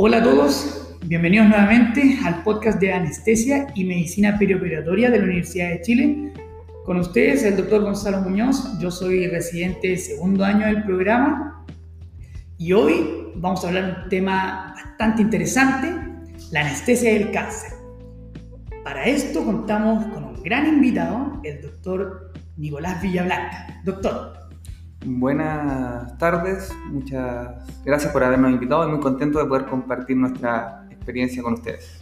Hola a todos, bienvenidos nuevamente al podcast de Anestesia y Medicina Perioperatoria de la Universidad de Chile. Con ustedes el doctor Gonzalo Muñoz, yo soy residente de segundo año del programa y hoy vamos a hablar de un tema bastante interesante, la anestesia del cáncer. Para esto contamos con un gran invitado, el doctor Nicolás Villablanca. Doctor, Buenas tardes, muchas gracias por habernos invitado y muy contento de poder compartir nuestra experiencia con ustedes.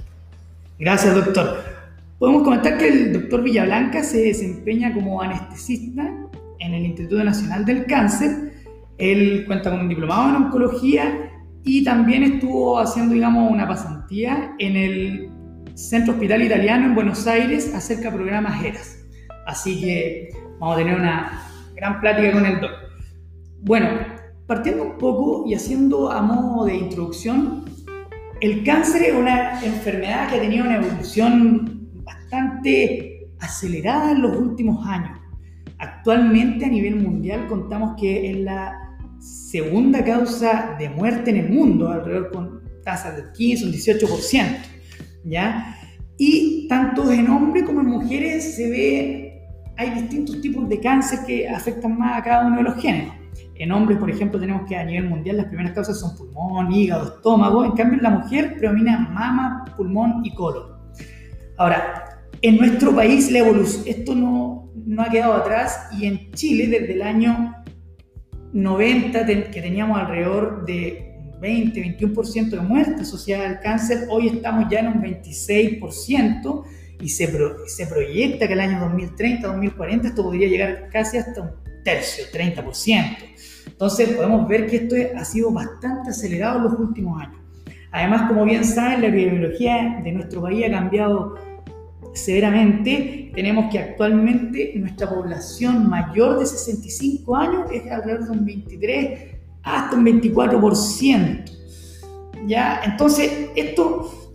Gracias, doctor. Podemos comentar que el doctor Villablanca se desempeña como anestesista en el Instituto Nacional del Cáncer. Él cuenta con un diplomado en oncología y también estuvo haciendo, digamos, una pasantía en el Centro Hospital Italiano en Buenos Aires acerca de programas ERAS. Así que vamos a tener una gran plática con el doctor. Bueno, partiendo un poco y haciendo a modo de introducción, el cáncer es una enfermedad que ha tenido una evolución bastante acelerada en los últimos años. Actualmente a nivel mundial contamos que es la segunda causa de muerte en el mundo, alrededor con tasas del 15 o 18%. ¿ya? Y tanto en hombres como en mujeres se ve, hay distintos tipos de cáncer que afectan más a cada uno de los géneros. En hombres, por ejemplo, tenemos que a nivel mundial las primeras causas son pulmón, hígado, estómago. En cambio, en la mujer predomina mama, pulmón y colon. Ahora, en nuestro país la evolución, esto no, no ha quedado atrás y en Chile desde el año 90, que teníamos alrededor de 20, 21% de muerte asociada al cáncer, hoy estamos ya en un 26% y se, se proyecta que el año 2030, 2040 esto podría llegar casi hasta un tercio, 30%. Entonces podemos ver que esto ha sido bastante acelerado en los últimos años. Además, como bien saben, la epidemiología de nuestro país ha cambiado severamente. Tenemos que actualmente nuestra población mayor de 65 años es alrededor de un 23 hasta un 24%. ¿Ya? Entonces, esto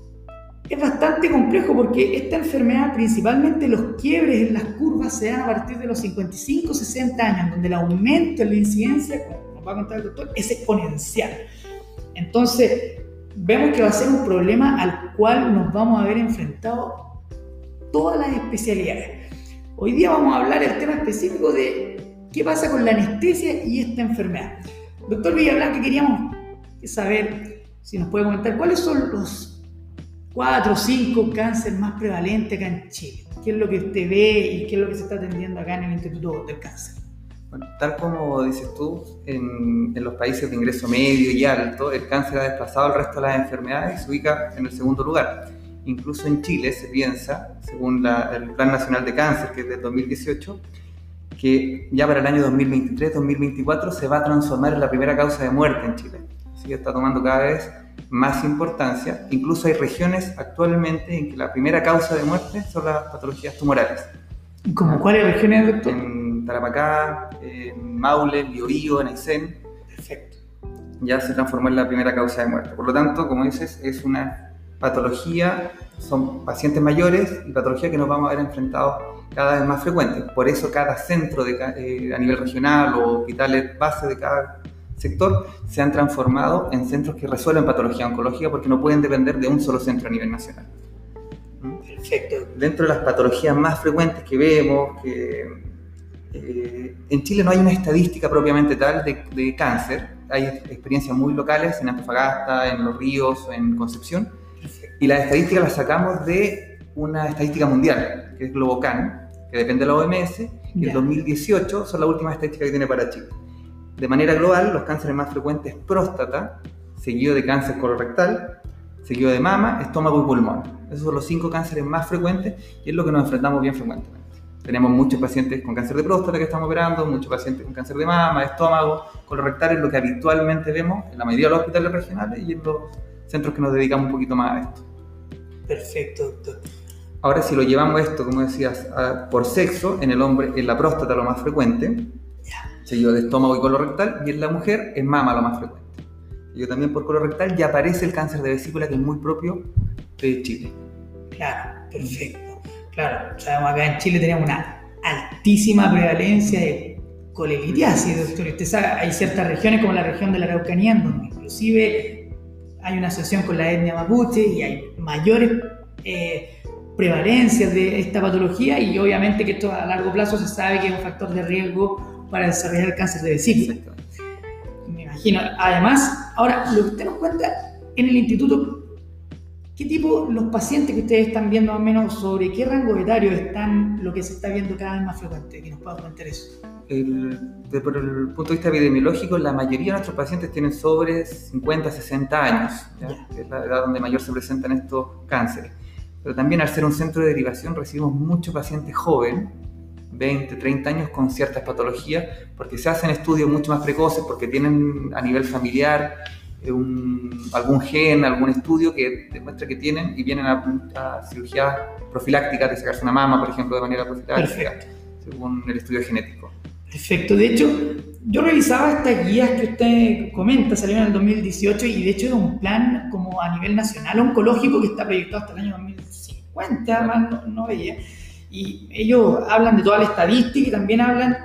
es bastante complejo porque esta enfermedad, principalmente los quiebres en las curvas, se dan a partir de los 55, 60 años, donde el aumento en la incidencia, como nos va a contar el doctor, es exponencial. Entonces, vemos que va a ser un problema al cual nos vamos a ver enfrentado todas las especialidades. Hoy día vamos a hablar el tema específico de qué pasa con la anestesia y esta enfermedad. Doctor Villablanca, queríamos saber si nos puede comentar cuáles son los cuatro o cinco cánceres más prevalentes acá en Chile. ¿Qué es lo que usted ve y qué es lo que se está atendiendo acá en el Instituto del Cáncer? Bueno, tal como dices tú, en, en, los países de ingreso medio y alto, el cáncer ha desplazado al resto de las enfermedades y se ubica en el segundo lugar. Incluso en Chile se piensa, según la, el Plan Nacional de Cáncer, que es del 2018, que ya para el año 2023-2024 se va a transformar en la primera causa de muerte en Chile. Así que está tomando cada vez más importancia. Incluso hay regiones actualmente en que la primera causa de muerte son las patologías tumorales. ¿Cómo cuáles regiones, doctor? En Tarapacá, en Maule, Biobío, en Aysén. Perfecto. Ya se transformó en la primera causa de muerte. Por lo tanto, como dices, es una patología, son pacientes mayores y patología que nos vamos a ver enfrentados cada vez más frecuentes. Por eso cada centro de, eh, a nivel regional o hospitales base de cada sector se han transformado en centros que resuelven patología oncológica porque no pueden depender de un solo centro a nivel nacional. Perfecto. Dentro de las patologías más frecuentes que vemos, que eh, en Chile no hay una estadística propiamente tal de, de, cáncer, hay experiencias muy locales en Antofagasta, en Los Ríos, en Concepción, Perfecto. y las estadísticas las sacamos de una estadística mundial, que es Globocan, que depende de la OMS, y el 2018 son las últimas estadísticas que tiene para Chile. De manera global, los cánceres más frecuentes próstata, seguido de cáncer colorectal, seguido de mama, estómago y pulmón. Esos son los cinco cánceres más frecuentes y es lo que nos enfrentamos bien frecuentemente. Tenemos muchos pacientes con cáncer de próstata que estamos operando, muchos pacientes con cáncer de mama, estómago, colorectal, es lo que habitualmente vemos en la mayoría de los hospitales regionales y en los centros que nos dedicamos un poquito más a esto. Perfecto, doctor. Ahora, si lo llevamos esto, como decías, a, por sexo, en el hombre, en la próstata lo más frecuente, seguido de estómago y colorectal, y en la mujer es mama lo más frecuente. Seguido también por colorectal ya aparece el cáncer de vesícula, que es muy propio de Chile. Claro, perfecto. Claro, sabemos acá en Chile tenemos una altísima prevalencia de colelitiasis, doctor. Usted sabe, hay ciertas regiones como la región de la Araucanía, donde inclusive hay una asociación con la etnia mapuche y hay mayores eh, prevalencias de esta patología y obviamente que esto a largo plazo se sabe que es un factor de riesgo para desarrollar el cáncer de vesícula. Me imagino. Además, ahora, lo que usted nos cuenta en el instituto, ¿qué tipo los pacientes que ustedes están viendo más o menos sobre qué rango etario están lo que se está viendo cada vez más frecuente? Que nos pueda comentar eso. El, por el punto de vista epidemiológico, la mayoría de nuestros pacientes tienen sobre 50, 60 años, que es la edad donde mayor se presentan estos cánceres. Pero también al ser un centro de derivación recibimos muchos pacientes jóvenes, 20, 30 años con ciertas patologías, porque se hacen estudios mucho más precoces, porque tienen a nivel familiar eh, algún gen, algún estudio que demuestra que tienen y vienen a, cirugías profilácticas de sacarse una mama, por ejemplo, de manera profiláctica, según el estudio genético. Perfecto. De hecho, yo revisaba estas guías que usted comenta, salieron en el 2018 y de hecho es un plan como a nivel nacional oncológico que está proyectado hasta el año 2050, más no, veía. Y ellos hablan de toda la estadística y también hablan,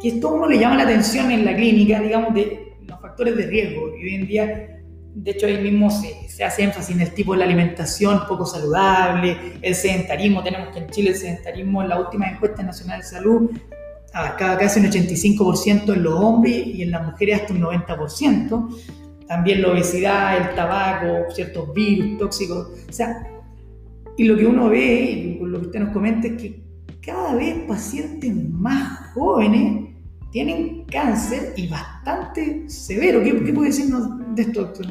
que esto uno le llama la atención en la clínica, digamos, de los factores de riesgo. Y hoy en día, de hecho, ahí mismo se, se hace énfasis en el tipo de la alimentación poco saludable, el sedentarismo. Tenemos que en Chile el sedentarismo, en la última encuesta nacional de salud, abarcaba casi un 85% en los hombres y en las mujeres hasta un 90%. También la obesidad, el tabaco, ciertos virus tóxicos. O sea, y lo que uno ve, y lo que usted nos comenta, es que cada vez pacientes más jóvenes tienen cáncer y bastante severo. ¿Qué, puede decirnos de esto, doctor?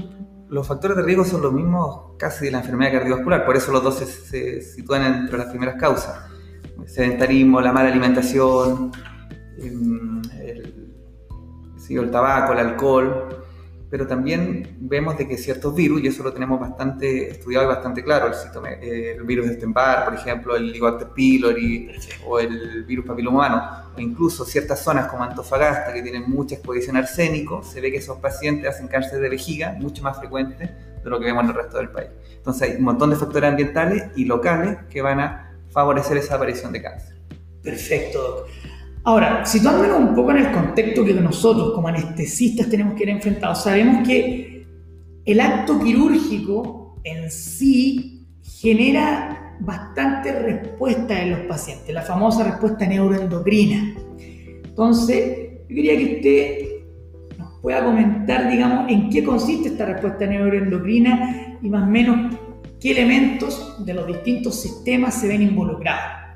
Los factores de riesgo son los mismos casi de la enfermedad cardiovascular, por eso los dos se, sitúan entre las primeras causas. El sedentarismo, la mala alimentación, Em, el tabaco, el alcohol, pero también vemos de que ciertos virus, y eso lo tenemos bastante estudiado y bastante claro, el, el virus de Stenbar, por ejemplo, el Helicobacter pylori o el virus papiloma humano, o incluso ciertas zonas como Antofagasta que tienen mucha exposición a arsénico, se ve que esos pacientes hacen cáncer de vejiga mucho más frecuente de lo que vemos en el resto del país. Entonces hay un montón de factores ambientales y locales que van a favorecer esa aparición de cáncer. Perfecto. Ahora, situándonos un poco en el contexto que nosotros como anestesistas tenemos que ir enfrentados, sabemos que el acto quirúrgico en sí genera bastante respuesta en los pacientes, la famosa respuesta neuroendocrina. Entonces, yo quería que usted nos pueda comentar, digamos, en qué consiste esta respuesta neuroendocrina y más o menos qué elementos de los distintos sistemas se ven involucrados.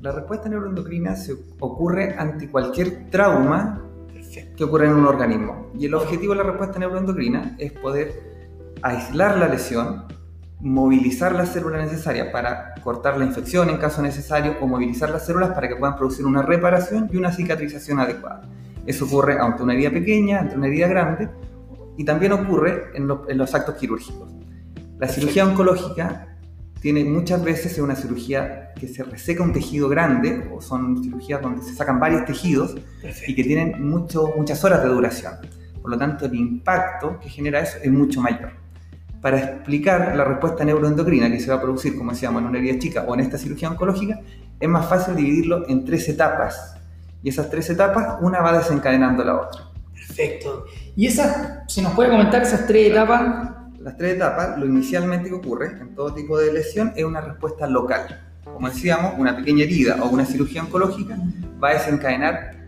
La respuesta neuroendocrina se ocurre ante cualquier trauma que ocurre en un organismo. Y el objetivo de la respuesta neuroendocrina es poder aislar la lesión, movilizar las células necesarias para cortar la infección en caso necesario o movilizar las células para que puedan producir una reparación y una cicatrización adecuada. Eso ocurre ante una herida pequeña, ante una herida grande y también ocurre en, en los actos quirúrgicos. La cirugía oncológica tiene muchas veces una cirugía que se reseca un tejido grande, o son cirugías donde se sacan varios tejidos y que tienen mucho, muchas horas de duración. Por lo tanto, el impacto que genera eso es mucho mayor. Para explicar la respuesta neuroendocrina que se va a producir, como decíamos, en una herida chica o en esta cirugía oncológica, es más fácil dividirlo en tres etapas. Y esas tres etapas, una va desencadenando la otra. Perfecto. ¿Y esas, si nos puede comentar esas tres etapas, las tres etapas, lo inicialmente que ocurre en todo tipo de lesión es una respuesta local. Como decíamos, una pequeña herida o una cirugía oncológica va a desencadenar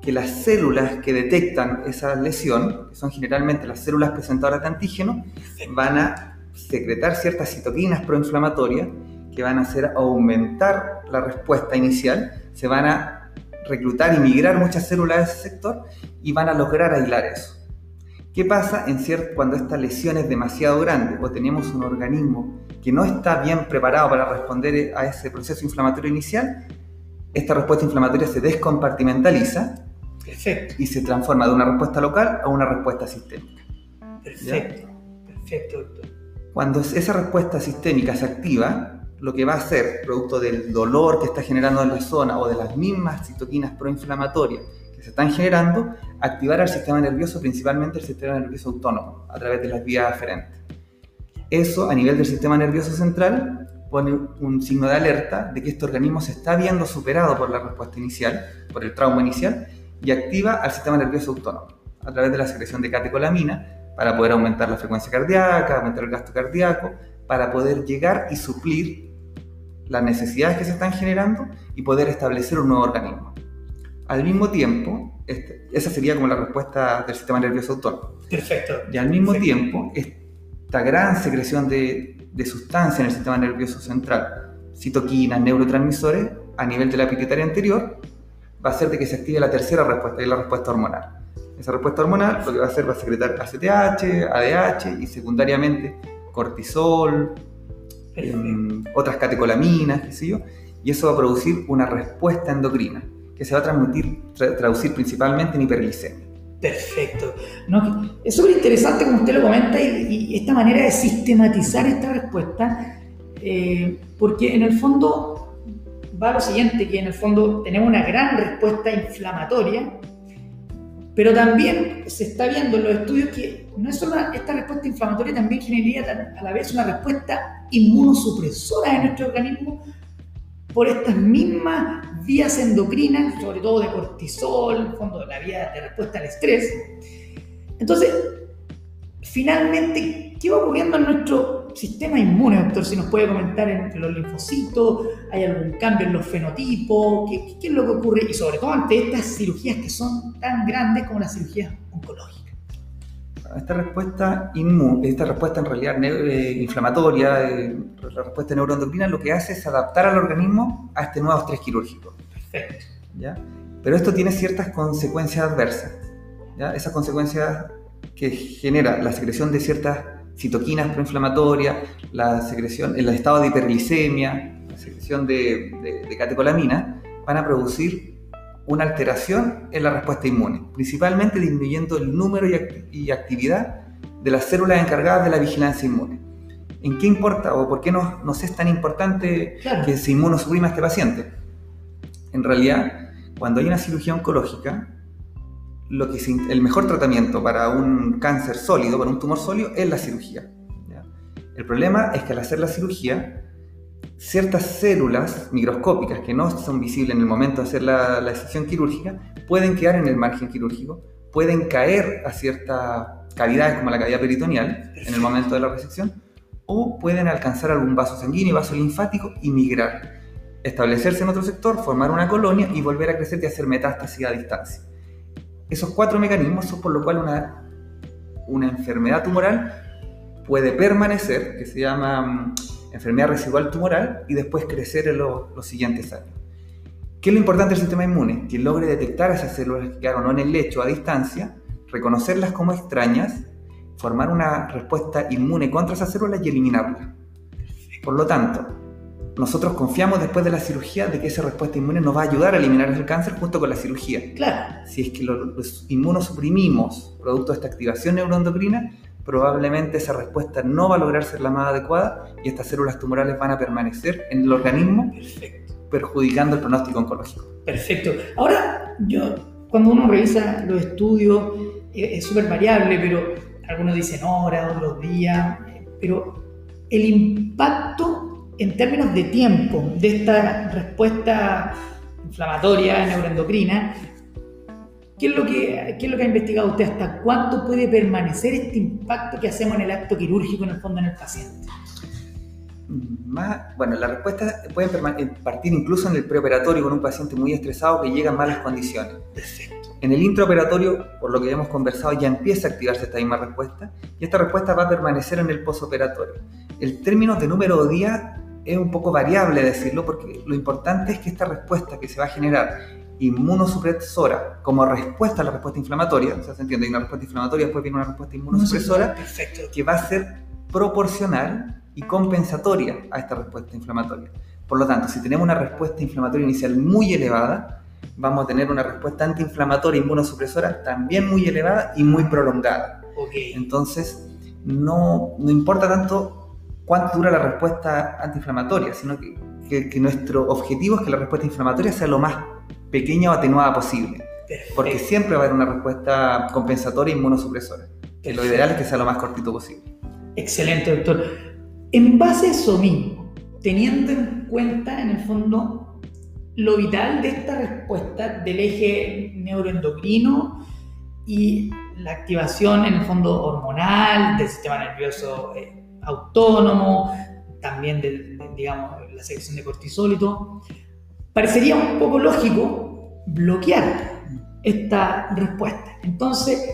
que las células que detectan esa lesión, que son generalmente las células presentadoras de antígeno, van a secretar ciertas citoquinas proinflamatorias que van a hacer aumentar la respuesta inicial, se van a reclutar y migrar muchas células de ese sector y van a lograr aislar eso. ¿Qué pasa en cierto, cuando esta lesión es demasiado grande o tenemos un organismo que no está bien preparado para responder a ese proceso inflamatorio inicial? Esta respuesta inflamatoria se descompartimentaliza y se transforma de una respuesta local a una respuesta sistémica. Perfecto, perfecto, doctor. Cuando esa respuesta sistémica se activa, lo que va a hacer, producto del dolor que está generando en la zona o de las mismas citoquinas proinflamatorias se están generando, activar al sistema nervioso, principalmente el sistema nervioso autónomo, a través de las vías aferentes. Eso, a nivel del sistema nervioso central, pone un signo de alerta de que este organismo se está viendo superado por la respuesta inicial, por el trauma inicial, y activa al sistema nervioso autónomo, a través de la secreción de catecolamina, para poder aumentar la frecuencia cardíaca, aumentar el gasto cardíaco, para poder llegar y suplir las necesidades que se están generando y poder establecer un nuevo organismo. Al mismo tiempo, este, esa sería como la respuesta del sistema nervioso autónomo. Perfecto. Y al mismo tiempo, esta gran secreción de, de sustancia en el sistema nervioso central, citoquinas, neurotransmisores, a nivel de la pituitaria anterior, va a hacer de que se active la tercera respuesta, que es la respuesta hormonal. Esa respuesta hormonal lo que va a hacer va a secretar ACTH, ADH y secundariamente cortisol, em, otras catecolaminas, qué sé yo, y eso va a producir una respuesta endocrina que se va a transmitir, traducir principalmente en hiperglicemia. Perfecto. No, es súper interesante como usted lo comenta y, esta manera de sistematizar esta respuesta, eh, porque en el fondo va lo siguiente, que en el fondo tenemos una gran respuesta inflamatoria, pero también se está viendo en los estudios que no es solo esta respuesta inflamatoria, también generaría a la vez una respuesta inmunosupresora en nuestro organismo por estas mismas vías endocrinas, sobre todo de cortisol, en fondo la vía de respuesta al estrés. Entonces, finalmente, ¿qué va ocurriendo en nuestro sistema inmune, doctor? Si nos puede comentar entre los linfocitos, ¿hay algún cambio en los fenotipos? ¿Qué, qué es lo que ocurre? Y sobre todo ante estas cirugías que son tan grandes como las cirugías oncológicas. Esta respuesta inmune, esta respuesta en realidad eh, inflamatoria, eh, la respuesta neuroendocrina, lo que hace es adaptar al organismo a este nuevo estrés quirúrgico. Perfecto. ¿ya? Pero esto tiene ciertas consecuencias adversas. ¿ya? Esas consecuencias que genera la secreción de ciertas citoquinas proinflamatorias, la secreción, el estado de hiperglicemia, la secreción de, de catecolamina, van a producir una alteración en la respuesta inmune, principalmente disminuyendo el número y, actividad de las células encargadas de la vigilancia inmune. ¿En qué importa o por qué nos, es tan importante que se inmunosuprima a este paciente? En realidad, cuando hay una cirugía oncológica, lo que el mejor tratamiento para un cáncer sólido, para un tumor sólido, es la cirugía. El problema es que al hacer la cirugía, ciertas células microscópicas que no son visibles en el momento de hacer la, la quirúrgica pueden quedar en el margen quirúrgico, pueden caer a ciertas cavidades como la cavidad peritoneal en el momento de la resección o pueden alcanzar algún vaso sanguíneo y vaso linfático y migrar, establecerse en otro sector, formar una colonia y volver a crecer y hacer metástasis a distancia. Esos cuatro mecanismos son por lo cual una, una enfermedad tumoral puede permanecer, que se llama enfermedad residual tumoral y después crecer en los siguientes años. ¿Qué es lo importante del sistema inmune? Que logre detectar esas células que quedaron en el lecho a distancia, reconocerlas como extrañas, formar una respuesta inmune contra esas células y eliminarlas. Por lo tanto, nosotros confiamos después de la cirugía de que esa respuesta inmune nos va a ayudar a eliminar el cáncer junto con la cirugía. Claro. Si es que los inmunosuprimimos producto de esta activación neuroendocrina, probablemente esa respuesta no va a lograr ser la más adecuada y estas células tumorales van a permanecer en el organismo perjudicando el pronóstico oncológico. Perfecto. Ahora, yo, cuando uno revisa los estudios, es súper variable, pero algunos dicen horas, otros días, pero el impacto en términos de tiempo de esta respuesta inflamatoria neuroendocrina ¿Qué es, lo que, ¿Qué es lo que ha investigado usted? ¿Hasta cuánto puede permanecer este impacto que hacemos en el acto quirúrgico en el fondo en el paciente? Más, bueno, la respuesta puede eh, partir incluso en el preoperatorio con un paciente muy estresado que llega en malas condiciones. Perfecto. En el intraoperatorio, por lo que hemos conversado, ya empieza a activarse esta misma respuesta y esta respuesta va a permanecer en el posoperatorio. El término de número de días es un poco variable decirlo porque lo importante es que esta respuesta que se va a generar inmunosupresora como respuesta a la respuesta inflamatoria, o sea, se entiende, hay una respuesta inflamatoria, después viene una respuesta inmunosupresora, que va a ser proporcional y compensatoria a esta respuesta inflamatoria. Por lo tanto, si tenemos una respuesta inflamatoria inicial muy elevada, vamos a tener una respuesta antiinflamatoria inmunosupresora también muy elevada y muy prolongada. Entonces, no, no importa tanto cuánto dura la respuesta antiinflamatoria, sino que, que, que nuestro objetivo es que la respuesta inflamatoria sea lo más pequeña o atenuada posible. Porque siempre va a haber una respuesta compensatoria e inmunosupresora. Que lo ideal es que sea lo más cortito posible. Excelente, doctor. En base a eso mismo, teniendo en cuenta en el fondo lo vital de esta respuesta del eje neuroendocrino y la activación en el fondo hormonal del sistema nervioso eh, autónomo, también de, digamos, la secreción de cortisol y todo, parecería un poco lógico bloquear esta respuesta. Entonces,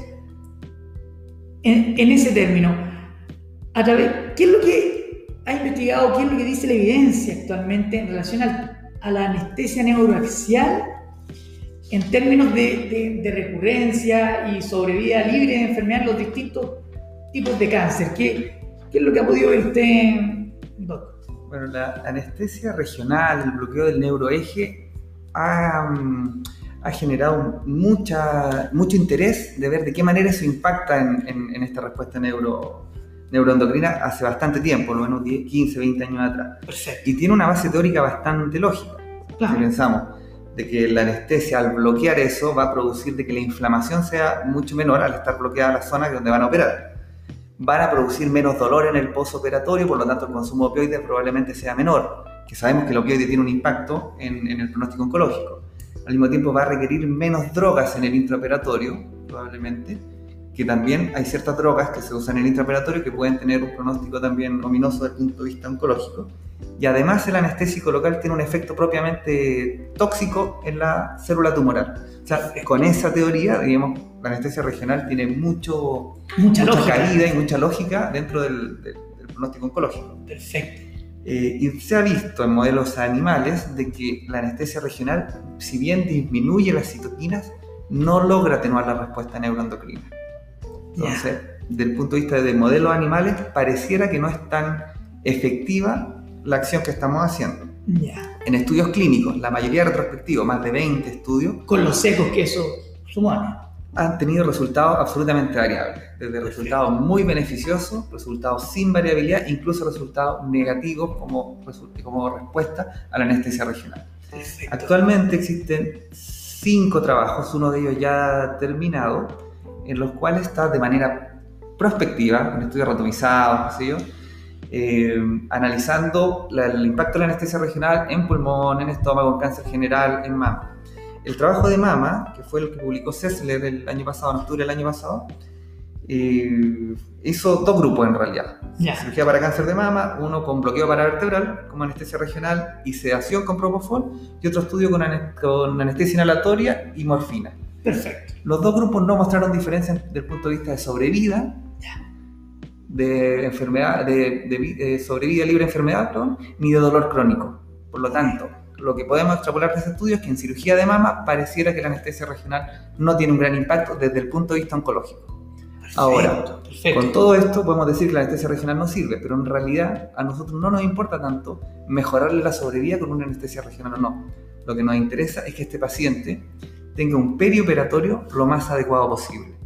en, ese término, a través, ¿qué es lo que ha investigado, qué es lo que dice la evidencia actualmente en relación a la anestesia neuroaxial en términos de, recurrencia y sobrevida libre de enfermedad en los distintos tipos de cáncer. ¿Qué, es lo que ha podido ver usted? Bueno, la anestesia regional, el bloqueo del neuroeje, ha, mm, ha generado mucha, mucho interés de ver de qué manera eso impacta en, en, esta respuesta neuro, neuroendocrina hace bastante tiempo, lo menos 15, 20 años atrás. Perfecto. Y tiene una base teórica bastante lógica. Si pensamos, de que la anestesia al bloquear eso va a producir de que la inflamación sea mucho menor al estar bloqueada la zona donde van a operar. Van a producir menos dolor en el postoperatorio, por lo tanto el consumo de opioides probablemente sea menor, que sabemos que el opioide tiene un impacto en, en el pronóstico oncológico. Al mismo tiempo va a requerir menos drogas en el intraoperatorio, probablemente, que también hay ciertas drogas que se usan en el intraoperatorio que pueden tener un pronóstico también ominoso desde el punto de vista oncológico. Y además el anestésico local tiene un efecto propiamente tóxico en la célula tumoral. O sea, con esa teoría, digamos, la anestesia regional tiene mucho, mucha, lógica. caída y mucha lógica dentro del, del, pronóstico oncológico. Perfecto. Eh, y se ha visto en modelos animales de que la anestesia regional, si bien disminuye las citoquinas, no logra atenuar la respuesta neuroendocrina. Entonces, desde el punto de vista de modelos animales, pareciera que no es tan efectiva la acción que estamos haciendo. En estudios clínicos, la mayoría retrospectivos, más de 20 estudios. Con los secos que eso supone. Han tenido resultados absolutamente variables, desde resultados muy beneficiosos, resultados sin variabilidad, incluso resultados negativos como, como respuesta a la anestesia regional. Actualmente existen cinco trabajos, uno de ellos ya terminado, en los cuales está de manera prospectiva, un estudio randomizado, sé yo, eh, analizando el impacto de la anestesia regional en pulmón, en estómago, en cáncer general, en mama. El trabajo de mama, que fue el que publicó Cessler el año pasado, en octubre del año pasado, eh, hizo dos grupos en realidad. Cirugía para cáncer de mama, uno con bloqueo paravertebral como anestesia regional y sedación con propofol, y otro estudio con, anestesia inhalatoria y morfina. Perfecto. Los dos grupos no mostraron diferencia desde el punto de vista de sobrevida de enfermedad, de, sobrevida libre de enfermedad, ni de dolor crónico. Por lo tanto, lo que podemos extrapolar de ese estudio es que en cirugía de mama pareciera que la anestesia regional no tiene un gran impacto desde el punto de vista oncológico. Ahora, con todo esto podemos decir que la anestesia regional no sirve, pero en realidad a nosotros no nos importa tanto mejorarle la sobrevida con una anestesia regional o no. Lo que nos interesa es que este paciente tenga un perioperatorio lo más adecuado posible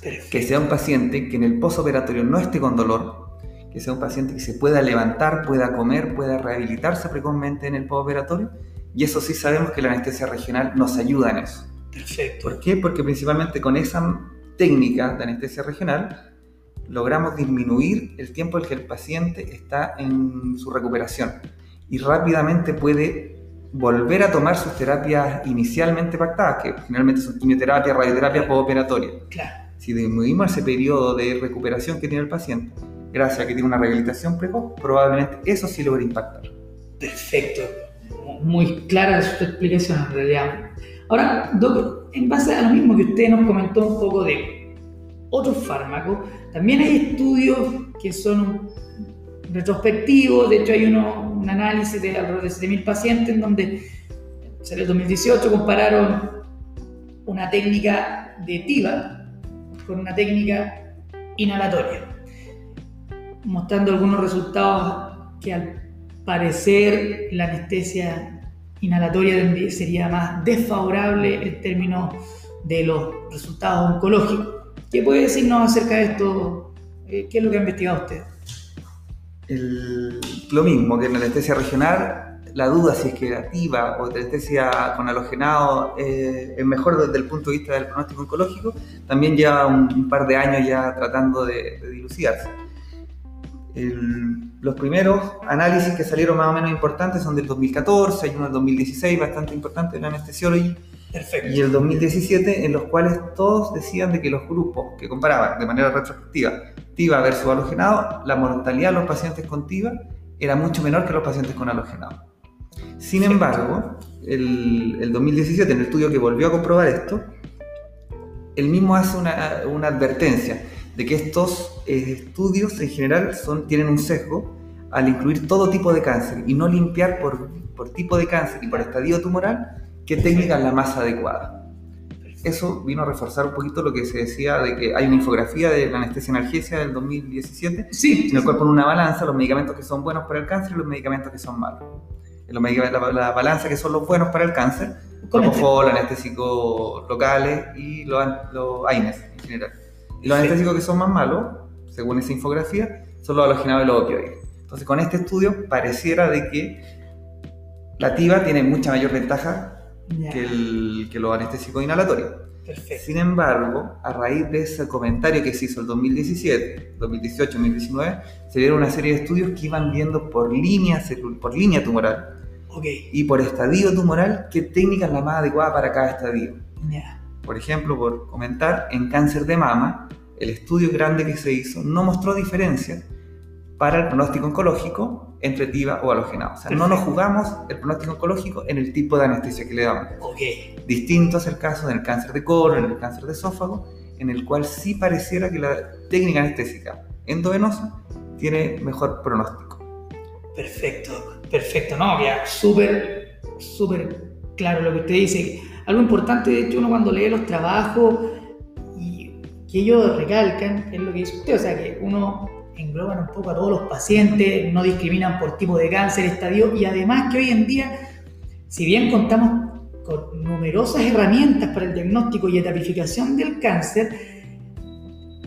que sea un paciente que en el posoperatorio no esté con dolor, que sea un paciente que se pueda levantar, pueda comer, pueda rehabilitarse precozmente en el posoperatorio. Y eso sí sabemos que la anestesia regional nos ayuda en eso. Perfecto. ¿Por qué? Porque principalmente con esa técnica de anestesia regional logramos disminuir el tiempo en que el paciente está en su recuperación y rápidamente puede volver a tomar sus terapias inicialmente pactadas, que generalmente son quimioterapia, radioterapia, postoperatoria. Claro si disminuimos ese periodo de recuperación que tiene el paciente, gracias a que tiene una rehabilitación precoz, probablemente eso sí logra impactar. Perfecto. Muy clara su explicación en realidad. Ahora, doctor, en base a lo mismo que usted nos comentó un poco de otros fármacos, también hay estudios que son retrospectivos, de hecho hay uno, un análisis de alrededor de 7.000 pacientes en donde en el 2018 compararon una técnica de TIVA, con una técnica inhalatoria, mostrando algunos resultados que al parecer la anestesia inhalatoria sería más desfavorable en términos de los resultados oncológicos. ¿Qué puede decirnos acerca de esto? Eh, ¿Qué es lo que ha investigado usted? lo mismo que en la anestesia regional, la duda si es que activa o anestesia con halogenado eh, es mejor desde el punto de vista del pronóstico oncológico, también lleva un, par de años ya tratando de, dilucidarse. los primeros análisis que salieron más o menos importantes son del 2014, hay uno del 2016 bastante importante en la anestesiología, Perfecto. y el 2017 en los cuales todos decían de que los grupos que comparaban de manera retrospectiva TIVA versus halogenado, la mortalidad de los pacientes con TIVA era mucho menor que los pacientes con halogenado. Sin embargo, el, el 2017, en el estudio que volvió a comprobar esto, él mismo hace una, una advertencia de que estos eh, estudios en general son, tienen un sesgo al incluir todo tipo de cáncer y no limpiar por, por tipo de cáncer y por estadio tumoral qué técnica es la más adecuada. Eso vino a reforzar un poquito lo que se decía de que hay una infografía de la anestesia analgesia del 2017 Sí, en el cual pone una balanza los medicamentos que son buenos para el cáncer y los medicamentos que son malos. Los la, la balanza que son los buenos para el cáncer, Comente. propofol, anestésicos locales y los, los AINES en general. Y los Sí. anestésicos que son más malos, según esa infografía, son los halogenados y los opioides. Entonces, con este estudio pareciera de que la TIVA tiene mucha mayor ventaja Ya, que, el- que los anestésicos inhalatorios. Perfecto. Sin embargo, a raíz de ese comentario que se hizo el 2017, 2018, 2019, se dieron una serie de estudios que iban viendo por línea, por línea tumoral Ok. y por estadio tumoral qué técnica es la más adecuada para cada estadio. Ya. Por ejemplo, por comentar, en cáncer de mama, el estudio grande que se hizo no mostró diferencia para el pronóstico oncológico entre TIVA o halogenado. O sea, no nos Perfecto. jugamos el pronóstico oncológico en el tipo de anestesia que le damos. Ok. Distinto es el caso del cáncer de colon, en el cáncer de esófago, en el cual sí pareciera que la técnica anestésica endovenosa tiene mejor pronóstico. Perfecto, perfecto. No, queda súper, súper claro lo que usted dice. Algo importante, de hecho, uno cuando lee los trabajos y que ellos recalcan, es lo que dice usted, o sea, que uno engloban un poco a todos los pacientes, no discriminan por tipo de cáncer, estadio, y además que hoy en día, si bien contamos con numerosas herramientas para el diagnóstico y etapificación del cáncer,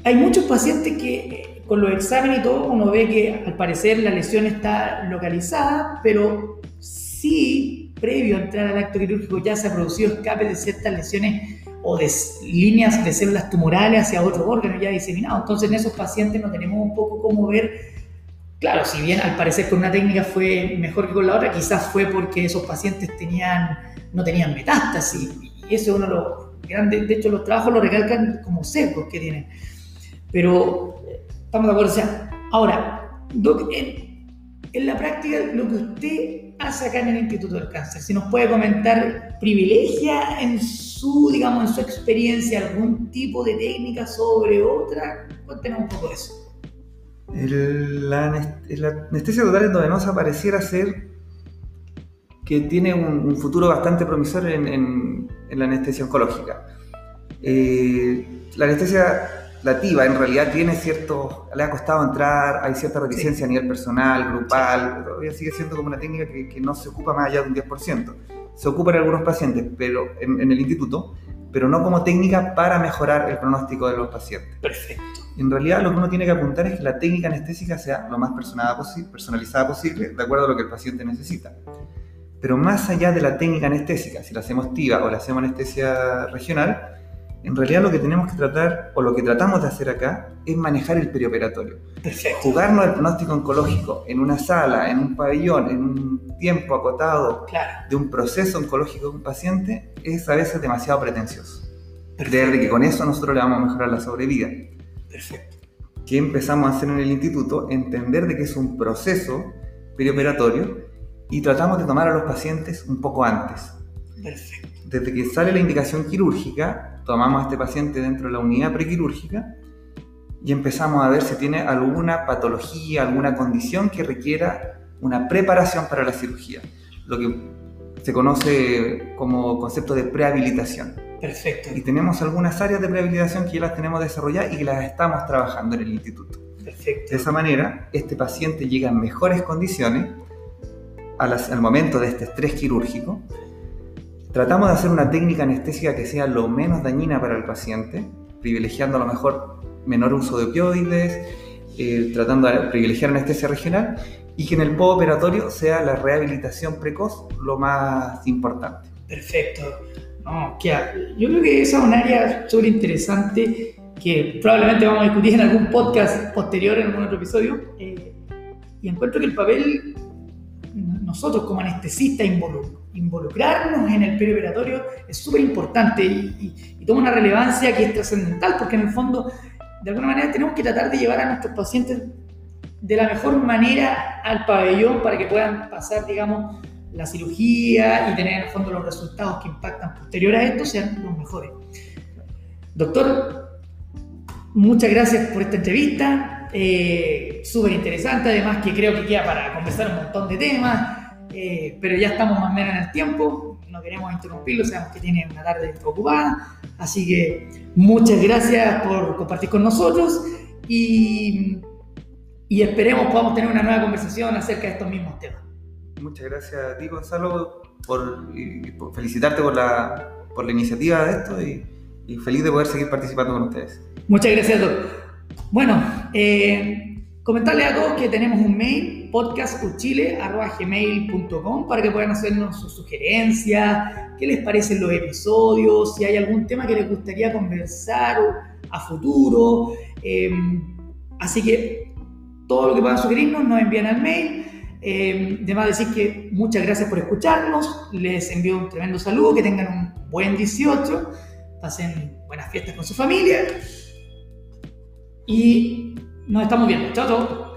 hay muchos pacientes que con los exámenes y todo uno ve que al parecer la lesión está localizada, pero sí, previo a entrar al acto quirúrgico ya se ha producido escape de ciertas lesiones o de líneas de células tumorales hacia otro órgano ya diseminado. Entonces en esos pacientes no tenemos un poco cómo ver, claro, si bien al parecer con una técnica fue mejor que con la otra, quizás fue porque esos pacientes tenían, no tenían metástasis. Y eso es uno de los grandes, de hecho los trabajos lo recalcan como sesgos que tienen. Pero estamos de acuerdo. O sea, ahora, Doc, en, la práctica, lo que usted hace acá en el Instituto del Cáncer, si nos puede comentar, ¿privilegia en su, digamos, en su experiencia algún tipo de técnica sobre otra? Cuéntenos un poco de eso. La, anest- la anestesia total endovenosa pareciera ser que tiene un, futuro bastante promisor en la anestesia oncológica. Eh, la anestesia lativa en realidad tiene cierto, le ha costado entrar, hay cierta reticencia a nivel personal, grupal, todavía sigue siendo como una técnica que, que no se ocupa más allá de un 10%. Se ocupa en algunos pacientes, pero en, en el instituto, pero no como técnica para mejorar el pronóstico de los pacientes. Perfecto. En realidad lo que uno tiene que apuntar es que la técnica anestésica sea lo más posi- personalizada posible, de acuerdo a lo que el paciente necesita. Pero más allá de la técnica anestésica, si la hacemos TIVA o la hacemos anestesia regional, en realidad lo que tenemos que tratar, o lo que tratamos de hacer acá, es manejar el perioperatorio. Perfecto. Jugarnos el pronóstico oncológico en una sala, en un pabellón, en un tiempo acotado Claro. de un proceso oncológico de un paciente, es a veces demasiado pretencioso. Creer de Perfecto. que con eso nosotros le vamos a mejorar la sobrevida. Perfecto. ¿Qué empezamos a hacer en el instituto? Entender de que es un proceso perioperatorio y tratamos de tomar a los pacientes un poco antes. Perfecto. Desde que sale la indicación quirúrgica, tomamos a este paciente dentro de la unidad prequirúrgica y empezamos a ver si tiene alguna patología, alguna condición que requiera una preparación para la cirugía, lo que se conoce como concepto de prehabilitación. Perfecto. Y tenemos algunas áreas de prehabilitación que ya las tenemos desarrolladas y que las estamos trabajando en el instituto. Perfecto. De esa manera, este paciente llega en mejores condiciones a las- al momento de este estrés quirúrgico. Tratamos de hacer una técnica anestésica que sea lo menos dañina para el paciente, privilegiando a lo mejor menor uso de opioides, eh, tratando de privilegiar anestesia regional y que en el postoperatorio sea la rehabilitación precoz lo más importante. Perfecto. No, queda- yo creo que esa es un área súper interesante que probablemente vamos a discutir en algún podcast posterior, en algún otro episodio. eh, y encuentro que el papel, nosotros como anestesistas involucrarnos en el perioperatorio es súper importante y, toma una relevancia que es trascendental porque en el fondo, de alguna manera, tenemos que tratar de llevar a nuestros pacientes de la mejor manera al pabellón para que puedan pasar, digamos, la cirugía y tener en el fondo los resultados que impactan posterior a esto sean los mejores. Doctor, muchas gracias por esta entrevista, eh, súper interesante, además que creo que queda para conversar un montón de temas, eh, pero ya estamos más o menos en el tiempo, no queremos interrumpirlo, sabemos que tiene una tarde ocupada, así que muchas gracias por compartir con nosotros y y esperemos podamos tener una nueva conversación acerca de estos mismos temas. Muchas gracias a ti, Gonzalo, por, felicitarte por la, por la iniciativa de esto y, feliz de poder seguir participando con ustedes. Muchas gracias, doctor. Bueno, eh, comentarles a todos que tenemos un mail, podcastuchile.gmail.com para que puedan hacernos sus sugerencias, qué les parecen los episodios, si hay algún tema que les gustaría conversar a futuro. Eh, así que todo lo que puedan sugerirnos nos envían al mail. Eh, además decir que muchas gracias por escucharnos, les envío un tremendo saludo, que tengan un buen 18, pasen buenas fiestas con su familia y nos estamos viendo. Chao, chao.